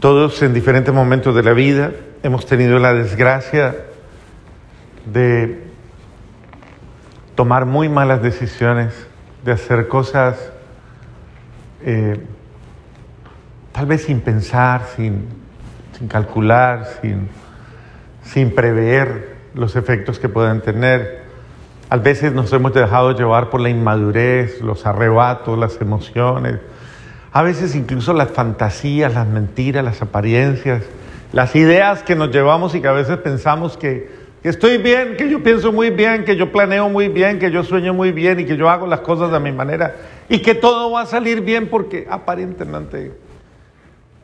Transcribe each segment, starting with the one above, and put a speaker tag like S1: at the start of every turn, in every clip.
S1: Todos en diferentes momentos de la vida hemos tenido la desgracia de tomar muy malas decisiones, de hacer cosas eh, tal vez sin pensar, sin, sin calcular, sin, sin prever los efectos que puedan tener. A veces nos hemos dejado llevar por la inmadurez, los arrebatos, las emociones, a veces incluso las fantasías, las mentiras, las apariencias, las ideas que nos llevamos y que a veces pensamos que, estoy bien, que yo pienso muy bien, que yo planeo muy bien, que yo sueño muy bien y que yo hago las cosas de mi manera y que todo va a salir bien porque aparentemente,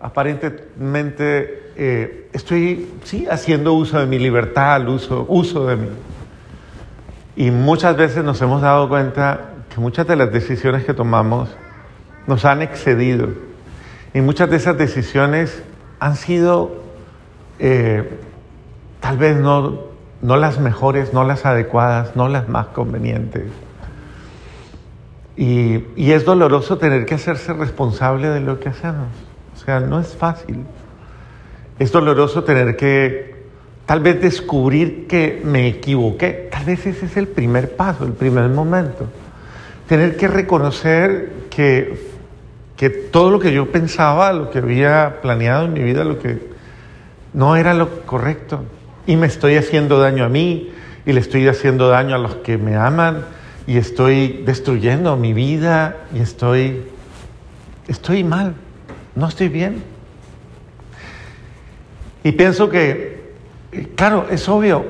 S1: aparentemente eh, estoy sí, haciendo uso de mi libertad, uso, uso de mí. Y muchas veces nos hemos dado cuenta que muchas de las decisiones que tomamos nos han excedido. Y muchas de esas decisiones han sido eh, tal vez no, no las mejores, no las adecuadas, no las más convenientes. Y, y, es doloroso tener que hacerse responsable de lo que hacemos. O sea, no es fácil. Es doloroso tener que tal vez descubrir que me equivoqué. Tal vez ese es el primer paso, el primer momento. Tener que reconocer que, que todo lo que yo pensaba, lo que había planeado en mi vida, lo que no era lo correcto. Y me estoy haciendo daño a mí y le estoy haciendo daño a los que me aman y estoy destruyendo mi vida y estoy, estoy mal, no estoy bien. Y pienso que, claro, es obvio,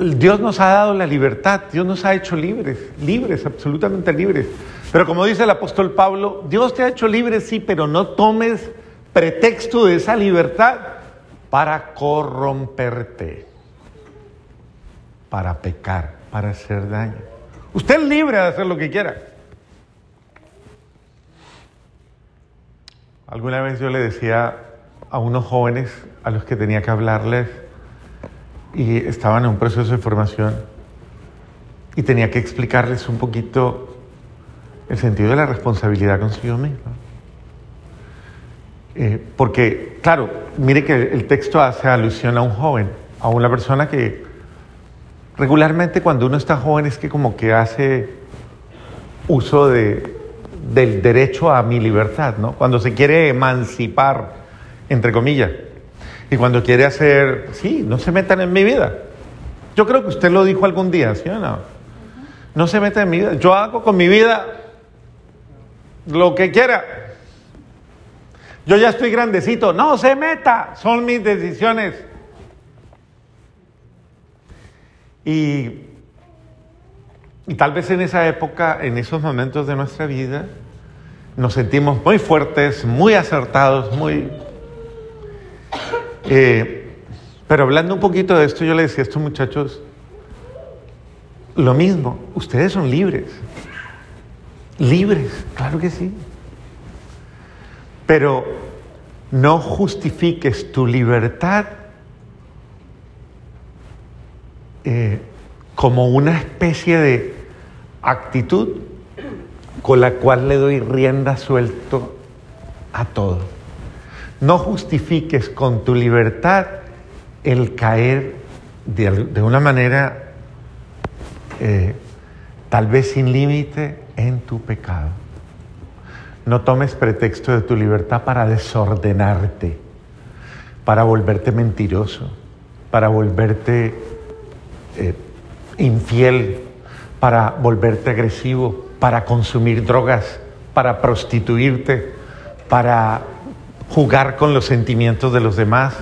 S1: Dios nos ha dado la libertad, Dios nos ha hecho libres, libres, absolutamente libres. Pero como dice el apóstol Pablo, Dios te ha hecho libre, sí, pero no tomes pretexto de esa libertad para corromperte, para pecar, para hacer daño. Usted es libre de hacer lo que quiera. Alguna vez yo le decía a unos jóvenes a los que tenía que hablarles y estaban en un proceso de formación y tenía que explicarles un poquito el sentido de la responsabilidad consigo mismo. Eh, porque, claro, mire que el texto hace alusión a un joven, a una persona que regularmente cuando uno está joven es que como que hace uso de, del derecho a mi libertad, ¿no? Cuando se quiere emancipar, entre comillas, y cuando quiere hacer, sí, no se metan en mi vida. Yo creo que usted lo dijo algún día, ¿sí o no? No se metan en mi vida. Yo hago con mi vida lo que quiera. Yo ya estoy grandecito. No se meta. Son mis decisiones. Y, y, tal vez en esa época, en esos momentos de nuestra vida, nos sentimos muy fuertes, muy acertados, muy... Eh, pero hablando un poquito de esto, yo le decía a estos muchachos, lo mismo, ustedes son libres. Libres, claro que sí. Pero no justifiques tu libertad eh, como una especie de actitud con la cual le doy rienda suelto a todo. No justifiques con tu libertad el caer de, una manera eh, tal vez sin límite en tu pecado. No tomes pretexto de tu libertad para desordenarte, para volverte mentiroso, para volverte eh, infiel, para volverte agresivo, para consumir drogas, para prostituirte, para jugar con los sentimientos de los demás,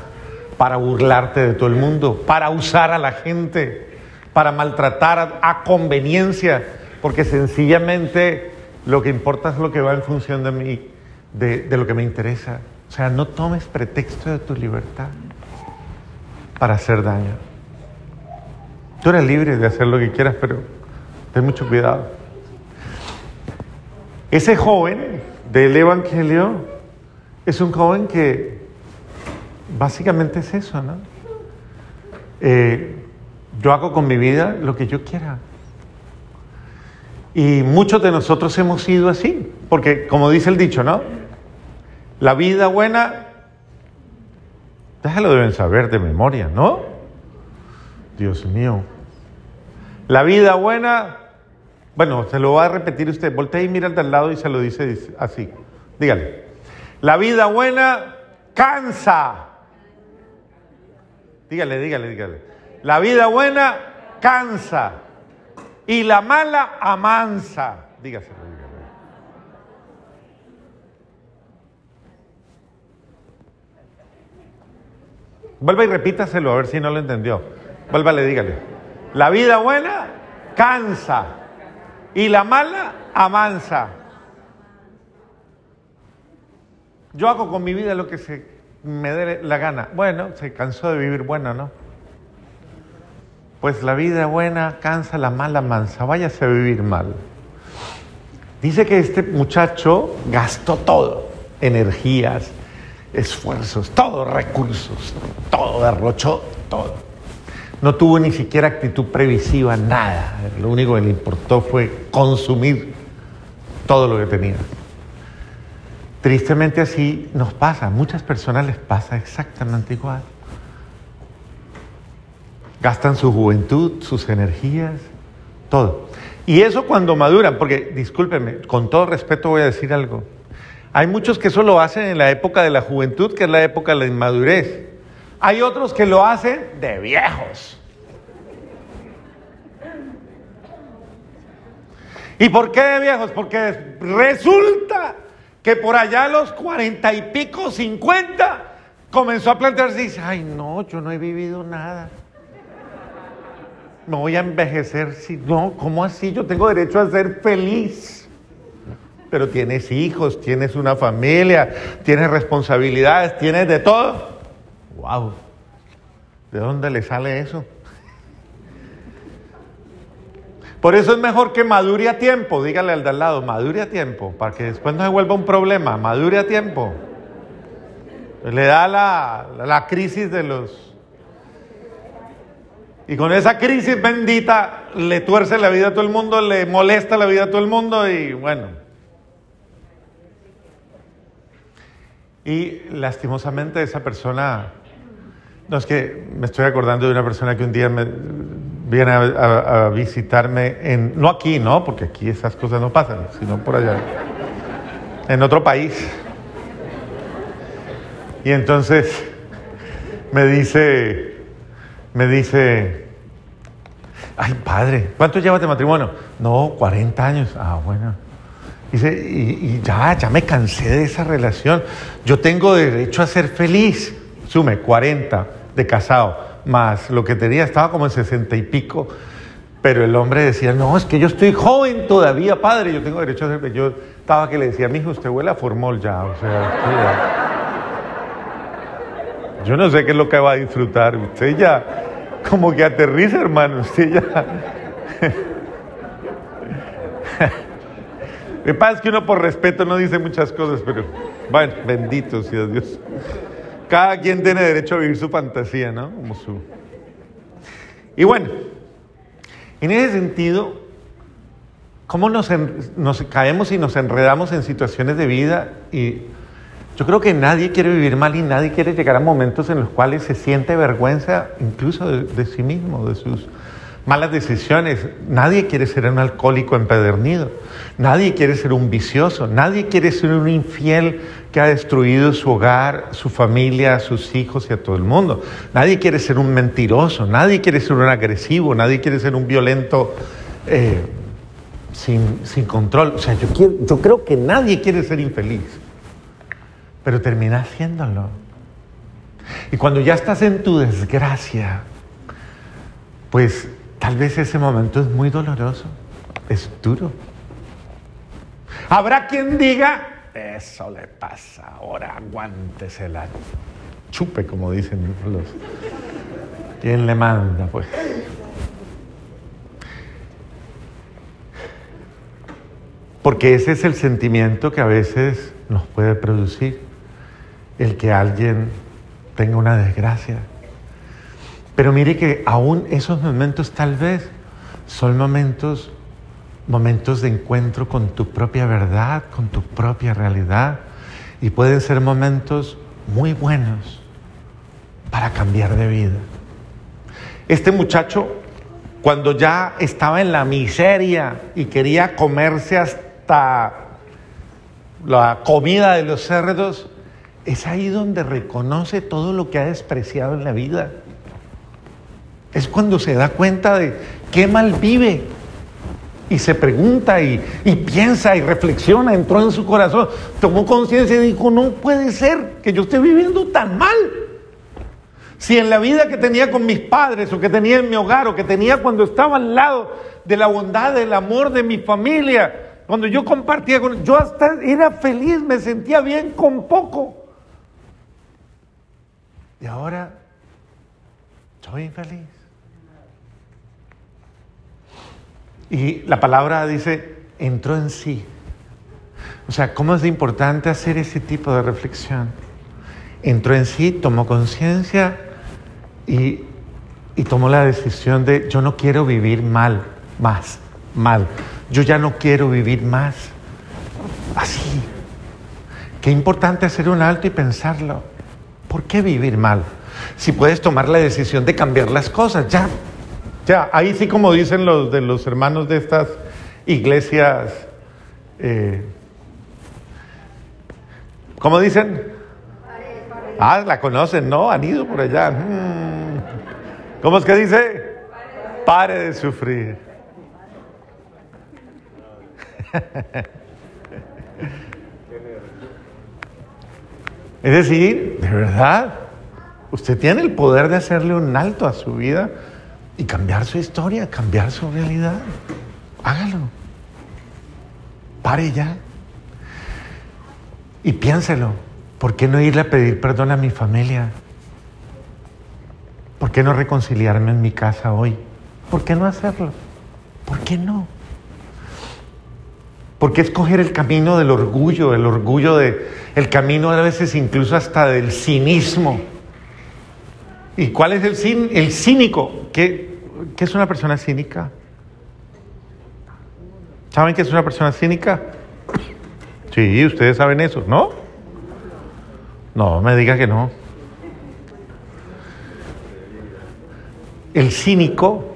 S1: para burlarte de todo el mundo, para usar a la gente, para maltratar a, conveniencia, porque sencillamente lo que importa es lo que va en función de mí, de, lo que me interesa. O sea, no tomes pretexto de tu libertad para hacer daño. Tú eres libre de hacer lo que quieras, pero ten mucho cuidado. Ese joven del Evangelio es un joven que básicamente es eso, ¿no? Eh, yo hago con mi vida lo que yo quiera. Y muchos de nosotros hemos sido así, porque como dice el dicho, ¿no? La vida buena Ustedes lo deben saber de memoria, ¿no? Dios mío. La vida buena, bueno, se lo va a repetir usted. Voltea y mira al de al lado y se lo dice así. Dígale. La vida buena cansa. Dígale, dígale, dígale. La vida buena cansa y la mala amansa. Dígale. Vuelva y repítaselo a ver si no lo entendió. Vuélvale, dígale. La vida buena cansa y la mala amansa. Yo hago con mi vida lo que se me dé la gana. Bueno, se cansó de vivir bueno, ¿no? Pues la vida buena cansa, la mala mansa. Váyase a vivir mal. Dice que este muchacho gastó todo, energías, esfuerzos, todos recursos, todo derrochó, todo. No tuvo ni siquiera actitud previsiva, nada. Lo único que le importó fue consumir todo lo que tenía. Tristemente así nos pasa, a muchas personas les pasa exactamente igual. Gastan su juventud, sus energías, todo. Y eso cuando maduran, porque discúlpenme, con todo respeto voy a decir algo. Hay muchos que eso lo hacen en la época de la juventud, que es la época de la inmadurez. Hay otros que lo hacen de viejos. ¿Y por qué de viejos? Porque resulta que por allá a los cuarenta y pico, cincuenta, comenzó a plantearse y dice, ay no, yo no he vivido nada. Me voy a envejecer. Si, no, ¿cómo así? Yo tengo derecho a ser feliz. Pero tienes hijos, tienes una familia, tienes responsabilidades, tienes de todo. ¡Wow! ¿De dónde le sale eso? Por eso es mejor que madure a tiempo, dígale al de al lado, madure a tiempo, para que después no se vuelva un problema, madure a tiempo. Le da la, la crisis de los... Y con esa crisis bendita le tuerce la vida a todo el mundo, le molesta la vida a todo el mundo y bueno. Y lastimosamente esa persona, no es que me estoy acordando de una persona que un día viene a, visitarme, en, no aquí, ¿no? Porque aquí esas cosas no pasan, sino por allá, en otro país. Y entonces me dice, me dice, ay padre, ¿cuánto llevas de matrimonio? No, 40 años. Ah, bueno. Dice, y, ya, ya me cansé de esa relación. Yo tengo derecho a ser feliz. Sume, 40 de casado más lo que tenía estaba como en sesenta y pico. Pero el hombre decía, no, es que yo estoy joven todavía, padre, yo tengo derecho a ser... Yo estaba que le decía, mi hijo, usted huele a formol ya, o sea, Yo no sé qué es lo que va a disfrutar, usted ya como que aterriza, hermano, usted ya... Me pasa que uno por respeto no dice muchas cosas, pero bueno, bendito sea Dios. Cada quien tiene derecho a vivir su fantasía, ¿no? Como su... Y bueno, en ese sentido, ¿cómo nos, nos caemos y nos enredamos en situaciones de vida? Y yo creo que nadie quiere vivir mal y nadie quiere llegar a momentos en los cuales se siente vergüenza incluso de sí mismo, de sus malas decisiones. Nadie quiere ser un alcohólico empedernido. Nadie quiere ser un vicioso. Nadie quiere ser un infiel que ha destruido su hogar, su familia, sus hijos y a todo el mundo. Nadie quiere ser un mentiroso. Nadie quiere ser un agresivo. Nadie quiere ser un violento eh, sin, sin, control. O sea, yo, quiero, yo creo que nadie quiere ser infeliz. Pero termina haciéndolo. Y cuando ya estás en tu desgracia, pues Tal vez ese momento es muy doloroso, es duro. Habrá quien diga, eso le pasa, ahora aguántese la chupe, como dicen los... ¿Quién le manda, pues? Porque ese es el sentimiento que a veces nos puede producir, el que alguien tenga una desgracia, pero mire que aún esos momentos tal vez son momentos, momentos de encuentro con tu propia verdad, con tu propia realidad. Y pueden ser momentos muy buenos, para cambiar de vida. Este muchacho, cuando ya estaba en la miseria y quería comerse hasta la comida de los cerdos, es ahí donde reconoce todo lo que ha despreciado en la vida. Es cuando se da cuenta de qué mal vive. Y se pregunta y, piensa y reflexiona, entró en su corazón, tomó conciencia y dijo, no puede ser que yo esté viviendo tan mal. Si en la vida que tenía con mis padres o que tenía en mi hogar o que tenía cuando estaba al lado de la bondad, del amor de mi familia, cuando yo compartía con yo hasta era feliz, me sentía bien con poco. Y ahora soy infeliz. Y la palabra dice, entró en sí. O sea, ¿cómo es importante hacer ese tipo de reflexión? Entró en sí, tomó conciencia y, y, tomó la decisión de, yo no quiero vivir mal, más, mal. Yo ya no quiero vivir más así. Qué importante hacer un alto y pensarlo. ¿Por qué vivir mal? Si puedes tomar la decisión de cambiar las cosas, ya, ya, ahí sí como dicen los de los hermanos de estas iglesias, eh, ¿cómo dicen? Ah, la conocen, ¿no? Han ido por allá. Hmm. ¿Cómo es que dice? Pare de sufrir. Es decir, de verdad, usted tiene el poder de hacerle un alto a su vida y cambiar su historia, cambiar su realidad. Hágalo. Pare ya. Y piénselo. ¿Por qué no irle a pedir perdón a mi familia? ¿Por qué no reconciliarme en mi casa hoy? ¿Por qué no hacerlo? ¿Por qué no? ¿Por qué escoger el camino del orgullo, el orgullo de, el camino a veces incluso hasta del cinismo? ¿Y cuál es el, cin, el cínico? ¿Qué, ¿Qué es una persona cínica? ¿Saben qué es una persona cínica? Sí, ustedes saben eso, ¿no? No, me diga que no. El cínico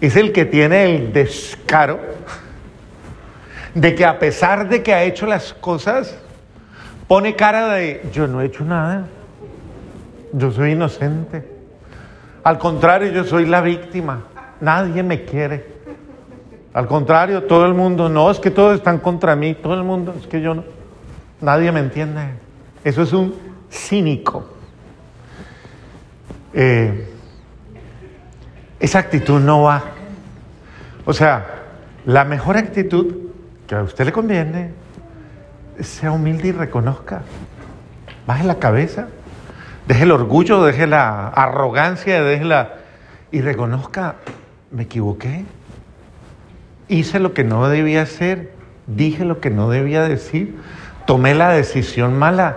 S1: es el que tiene el descaro de que a pesar de que ha hecho las cosas, pone cara de yo no he hecho nada, yo soy inocente. Al contrario, yo soy la víctima, nadie me quiere. Al contrario, todo el mundo, no, es que todos están contra mí, todo el mundo, es que yo no, nadie me entiende. Eso es un cínico. Eh, esa actitud no va. O sea, la mejor actitud que a usted le conviene, sea humilde y reconozca. Baje la cabeza, deje el orgullo, deje la arrogancia, deje la... y reconozca, me equivoqué. Hice lo que no debía hacer, dije lo que no debía decir, tomé la decisión mala.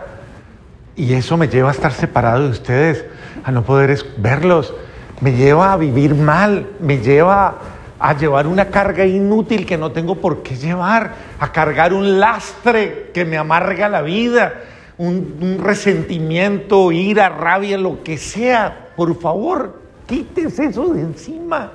S1: Y eso me lleva a estar separado de ustedes, a no poder verlos, me lleva a vivir mal, me lleva a llevar una carga inútil que no tengo por qué llevar, a cargar un lastre que me amarga la vida, un, resentimiento, ira, rabia, lo que sea. Por favor, quítese eso de encima.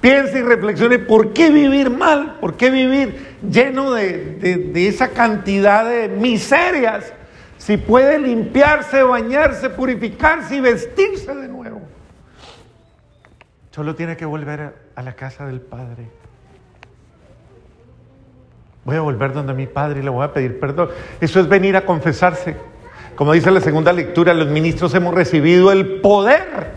S1: Piense y reflexione por qué vivir mal, por qué vivir lleno de, de esa cantidad de miserias, si puede limpiarse, bañarse, purificarse y vestirse de nuevo. Solo tiene que volver a, la casa del Padre. Voy a volver donde mi Padre y le voy a pedir perdón. Eso es venir a confesarse. Como dice la segunda lectura, los ministros hemos recibido el poder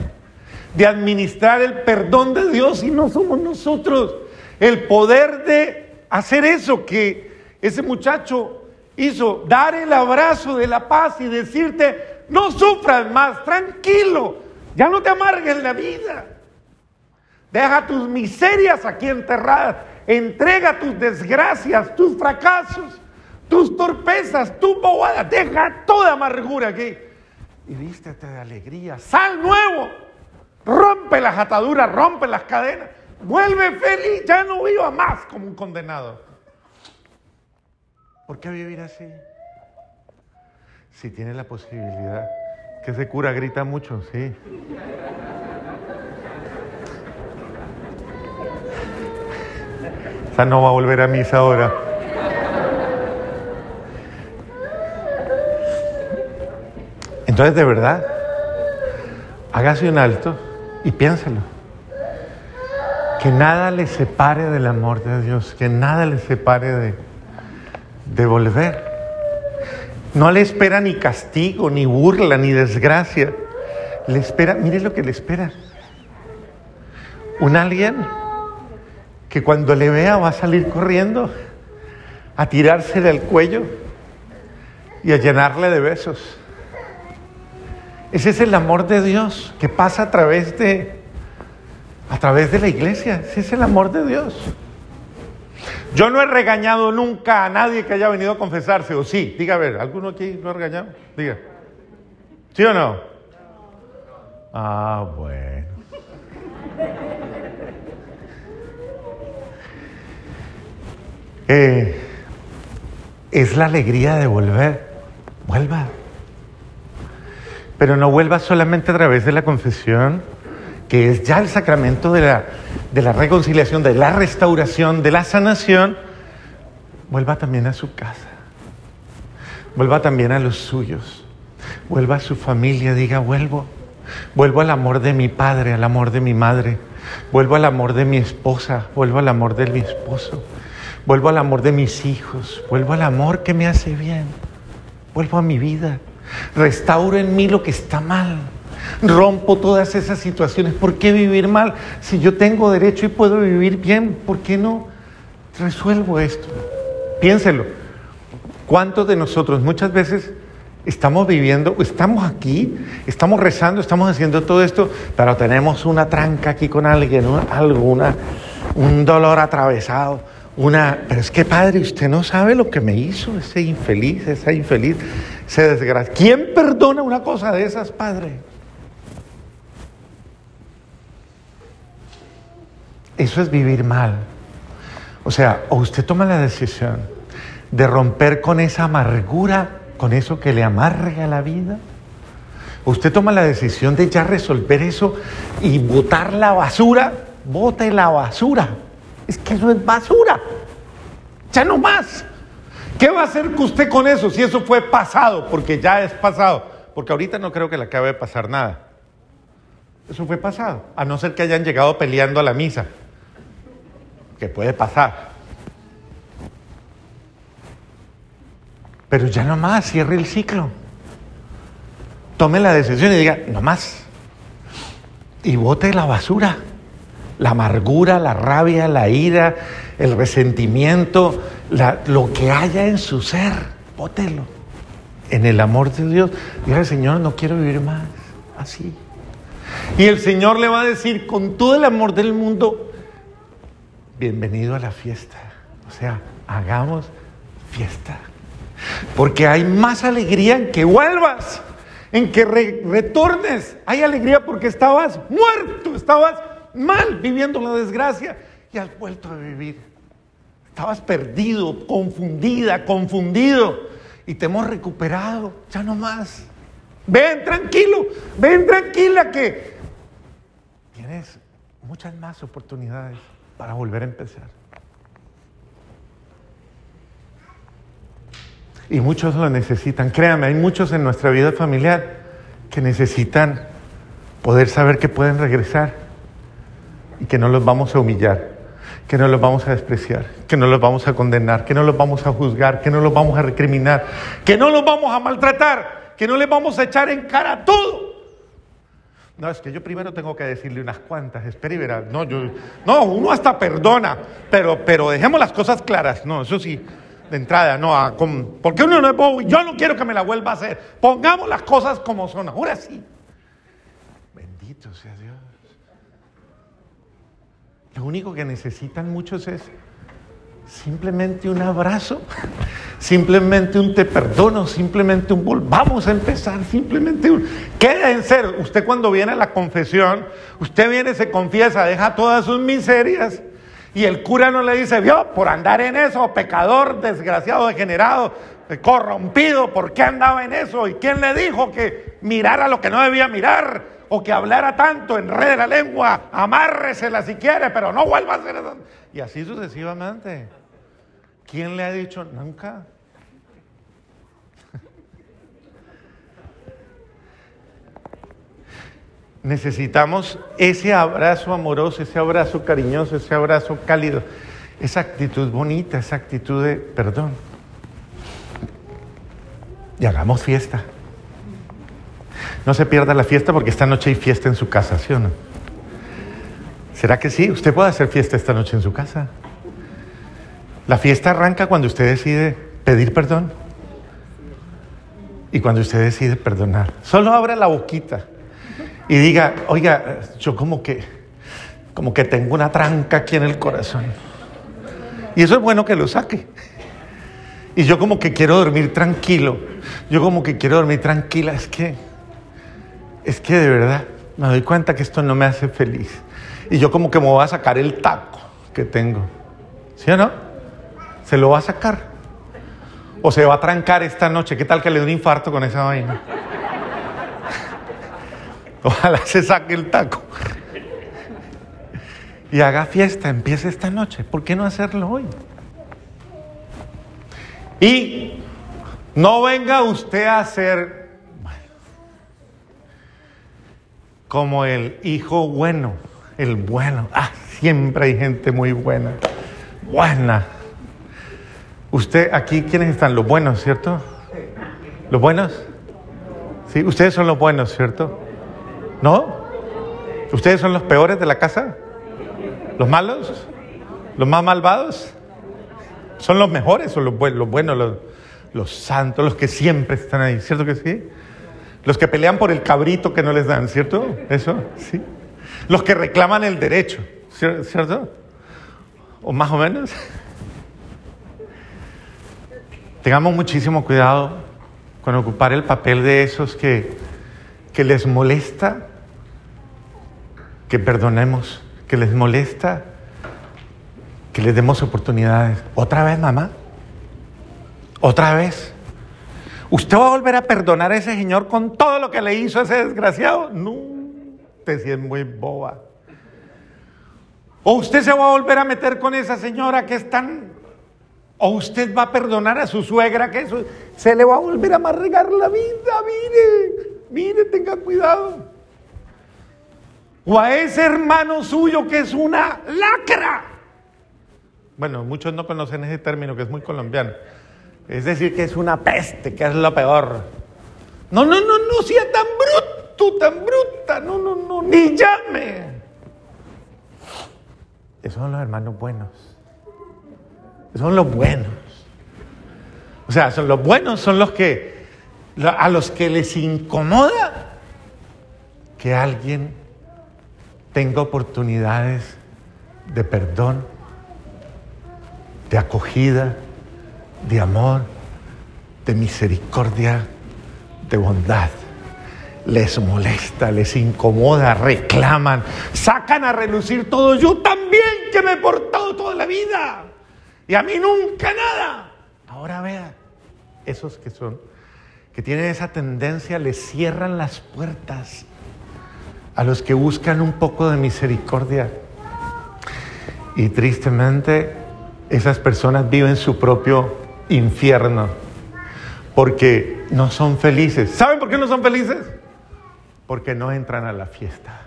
S1: de administrar el perdón de Dios y no somos nosotros. El poder de hacer eso que ese muchacho hizo, dar el abrazo de la paz y decirte, no sufras más, tranquilo, ya no te amargues la vida. Deja tus miserias aquí enterradas. Entrega tus desgracias, tus fracasos, tus torpezas, tus bobadas. Deja toda amargura aquí. Y vístete de alegría. Sal nuevo. Rompe las ataduras, rompe las cadenas. Vuelve feliz. Ya no viva más como un condenado. ¿Por qué vivir así? Si tienes la posibilidad Que ese cura grita mucho, sí. O sea, no va a volver a misa ahora. Entonces, de verdad, hágase un alto y piénselo. Que nada le separe del amor de Dios, que nada le separe de, de volver. No le espera ni castigo, ni burla, ni desgracia. Le espera, mire lo que le espera. Un alguien que cuando le vea va a salir corriendo a tirarse del cuello y a llenarle de besos. Ese es el amor de Dios que pasa a través de a través de la iglesia. Ese es el amor de Dios. Yo no he regañado nunca a nadie que haya venido a confesarse, o sí, diga a ver, ¿alguno aquí lo ha regañado? Diga. ¿Sí o no? Ah, bueno. Eh, es la alegría de volver. Vuelva. Pero no vuelva solamente a través de la confesión, que es ya el sacramento de la, de la reconciliación, de la restauración, de la sanación. Vuelva también a su casa. Vuelva también a los suyos. Vuelva a su familia. Diga, vuelvo. Vuelvo al amor de mi padre, al amor de mi madre. Vuelvo al amor de mi esposa. Vuelvo al amor de mi esposo. Vuelvo al amor de mis hijos. Vuelvo al amor que me hace bien. Vuelvo a mi vida. Restauro en mí lo que está mal. Rompo todas esas situaciones. ¿Por qué vivir mal? Si yo tengo derecho y puedo vivir bien, ¿por qué no resuelvo esto? Piénselo. ¿Cuántos de nosotros muchas veces estamos viviendo, estamos aquí, estamos rezando, estamos haciendo todo esto, pero tenemos una tranca aquí con alguien, algo, un dolor atravesado? Una, pero es que padre, usted no sabe lo que me hizo ese infeliz, esa infeliz, ese desgracia. ¿Quién perdona una cosa de esas, padre? Eso es vivir mal. O sea, o usted toma la decisión de romper con esa amargura, con eso que le amarga la vida, usted toma la decisión de ya resolver eso y botar la basura, bote la basura. Es que eso es basura. Ya no más. ¿Qué va a hacer usted con eso si eso fue pasado? Porque ya es pasado. Porque ahorita no creo que le acabe de pasar nada. Eso fue pasado. A no ser que hayan llegado peleando a la misa. Que puede pasar. Pero ya no más, cierre el ciclo. Tome la decisión y diga, no más. Y bote la basura la amargura, la rabia, la ira, el resentimiento, lo que haya en su ser, bótelo. En el amor de Dios, diga Señor, no quiero vivir más así. Y el Señor le va a decir con todo el amor del mundo, bienvenido a la fiesta. O sea, hagamos fiesta. Porque hay más alegría en que vuelvas, en que retornes. Hay alegría porque estabas muerto, estabas mal viviendo la desgracia y has vuelto a vivir. Estabas perdido, confundida, confundido y te hemos recuperado, ya no más. Ven tranquilo, ven tranquila que tienes muchas más oportunidades para volver a empezar. Y muchos lo necesitan. Créame, hay muchos en nuestra vida familiar que necesitan poder saber que pueden regresar que no los vamos a humillar, que no los vamos a despreciar, que no los vamos a condenar, que no los vamos a juzgar, que no los vamos a recriminar, que no los vamos a maltratar, que no les vamos a echar en cara todo. No, es que yo primero tengo que decirle unas cuantas, espera y verá. No, yo, no, uno hasta perdona, pero, pero dejemos las cosas claras. No, eso sí, de entrada, no, a, con, porque uno no es bobo, yo no quiero que me la vuelva a hacer. Pongamos las cosas como son, ahora sí. Bendito sea Dios. Lo único que necesitan muchos es simplemente un abrazo, simplemente un te perdono, simplemente un volvamos a empezar, simplemente un... Queda en ser, usted cuando viene a la confesión, usted viene, se confiesa, deja todas sus miserias y el cura no le dice, vio, por andar en eso, pecador, desgraciado, degenerado, corrompido, ¿por qué andaba en eso? ¿Y quién le dijo que mirara lo que no debía mirar? O que hablara tanto, enrede la lengua, amárresela si quiere, pero no vuelva a hacer eso. Y así sucesivamente. ¿Quién le ha dicho nunca? Necesitamos ese abrazo amoroso, ese abrazo cariñoso, ese abrazo cálido, esa actitud bonita, esa actitud de perdón. Y hagamos fiesta. No se pierda la fiesta porque esta noche hay fiesta en su casa, ¿sí o no? ¿Será que sí? Usted puede hacer fiesta esta noche en su casa. La fiesta arranca cuando usted decide pedir perdón y cuando usted decide perdonar. Solo abra la boquita y diga, oiga, yo como que, como que tengo una tranca aquí en el corazón. Y eso es bueno que lo saque. Y yo como que quiero dormir tranquilo. Yo como que quiero dormir tranquila. Es que, es que de verdad me doy cuenta que esto no me hace feliz. Y yo como que me voy a sacar el taco que tengo. ¿Sí o no? Se lo va a sacar. O se va a trancar esta noche. ¿Qué tal que le dé un infarto con esa vaina? Ojalá se saque el taco. Y haga fiesta, empiece esta noche. ¿Por qué no hacerlo hoy? Y no venga usted a ser como el hijo bueno, el bueno. Ah, siempre hay gente muy buena. Buena. Usted, aquí, ¿quiénes están? Los buenos, ¿cierto? ¿Los buenos? Sí, ustedes son los buenos, ¿cierto? ¿No? ¿Ustedes son los peores de la casa? ¿Los malos? ¿Los más malvados? ¿Son los mejores o los, buenos, los, los santos, los que siempre están ahí? ¿Cierto que sí? Los que pelean por el cabrito que no les dan, ¿cierto? Eso, sí. Los que reclaman el derecho, ¿cierto? ¿O más o menos? Tengamos muchísimo cuidado con ocupar el papel de esos que, que les molesta que perdonemos, que les molesta, que les demos oportunidades. ¿Otra vez, mamá? ¿Otra vez? ¿Usted va a volver a perdonar a ese señor con todo lo que le hizo a ese desgraciado? No, te sientes muy boba. ¿O usted se va a volver a meter con esa señora que es tan... ¿O usted va a perdonar a su suegra que se le va a volver a amargar la vida? Mire, mire, tenga cuidado o a ese hermano suyo que es una lacra. Bueno, muchos no conocen ese término que es muy colombiano. Es decir, que es una peste, que es lo peor. No, no, no, no sea tan bruto, tan bruta, no, no, no, ni llame. Esos son los hermanos buenos. Esos son los buenos. O sea, son los buenos son los que a los que les incomoda que alguien tenga oportunidades de perdón, de acogida, de amor, de misericordia, de bondad. Les molesta, les incomoda, reclaman, sacan a relucir todo. Yo también que me he portado toda la vida y a mí nunca nada. Ahora vea, esos que son, que tienen esa tendencia, les cierran las puertas a los que buscan un poco de misericordia. Y tristemente esas personas viven su propio infierno porque no son felices. ¿Saben por qué no son felices? Porque no entran a la fiesta.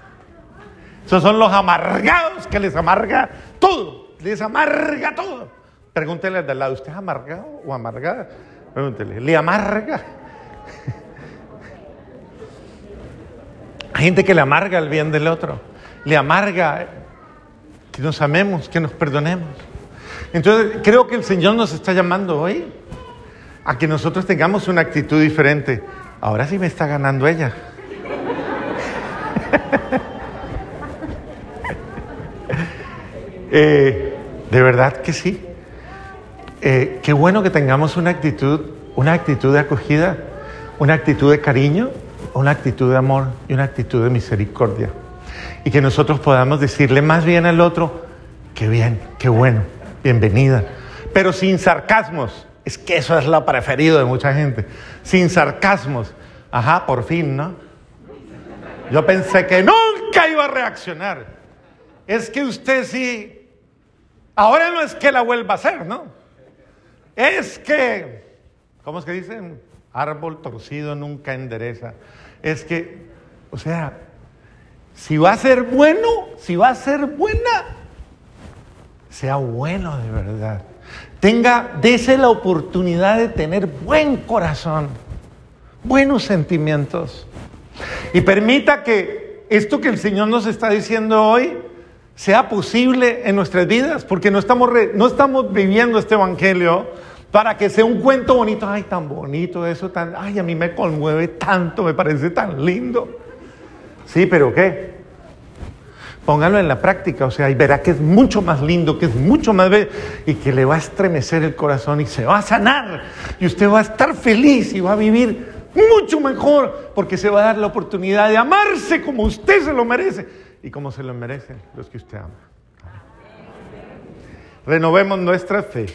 S1: Esos son los amargados que les amarga todo, les amarga todo. Pregúntele al de al lado, ¿usted es amargado o amargada? Pregúntele, ¿le amarga? Hay gente que le amarga el bien del otro, le amarga que nos amemos, que nos perdonemos. Entonces, creo que el Señor nos está llamando hoy a que nosotros tengamos una actitud diferente. Ahora sí me está ganando ella. Eh, de verdad que sí. Eh, qué bueno que tengamos una actitud, una actitud de acogida, una actitud de cariño, una actitud de amor y una actitud de misericordia. Y que nosotros podamos decirle más bien al otro, qué bien, qué bueno, bienvenida, pero sin sarcasmos, Es que eso es lo preferido de mucha gente. Sin sarcasmos. Ajá, por fin, ¿no? Yo pensé que nunca iba a reaccionar. Es que usted sí. Ahora no es que la vuelva a hacer, ¿no? Es que. ¿Cómo es que dicen? Árbol torcido nunca endereza. Es que, o sea, si va a ser bueno, si va a ser buena, sea bueno de verdad. Tenga, dése la oportunidad de tener buen corazón, buenos sentimientos. Y permita que esto que el Señor nos está diciendo hoy sea posible en nuestras vidas, porque no estamos, no estamos viviendo este Evangelio para que sea un cuento bonito, ay, tan bonito eso, tan, ay, a mí me conmueve tanto, me parece tan lindo. Sí, pero ¿qué? Póngalo en la práctica, o sea, y verá que es mucho más lindo, que es mucho más bello y que le va a estremecer el corazón y se va a sanar y usted va a estar feliz y va a vivir mucho mejor porque se va a dar la oportunidad de amarse como usted se lo merece y como se lo merecen los que usted ama. Renovemos nuestra fe.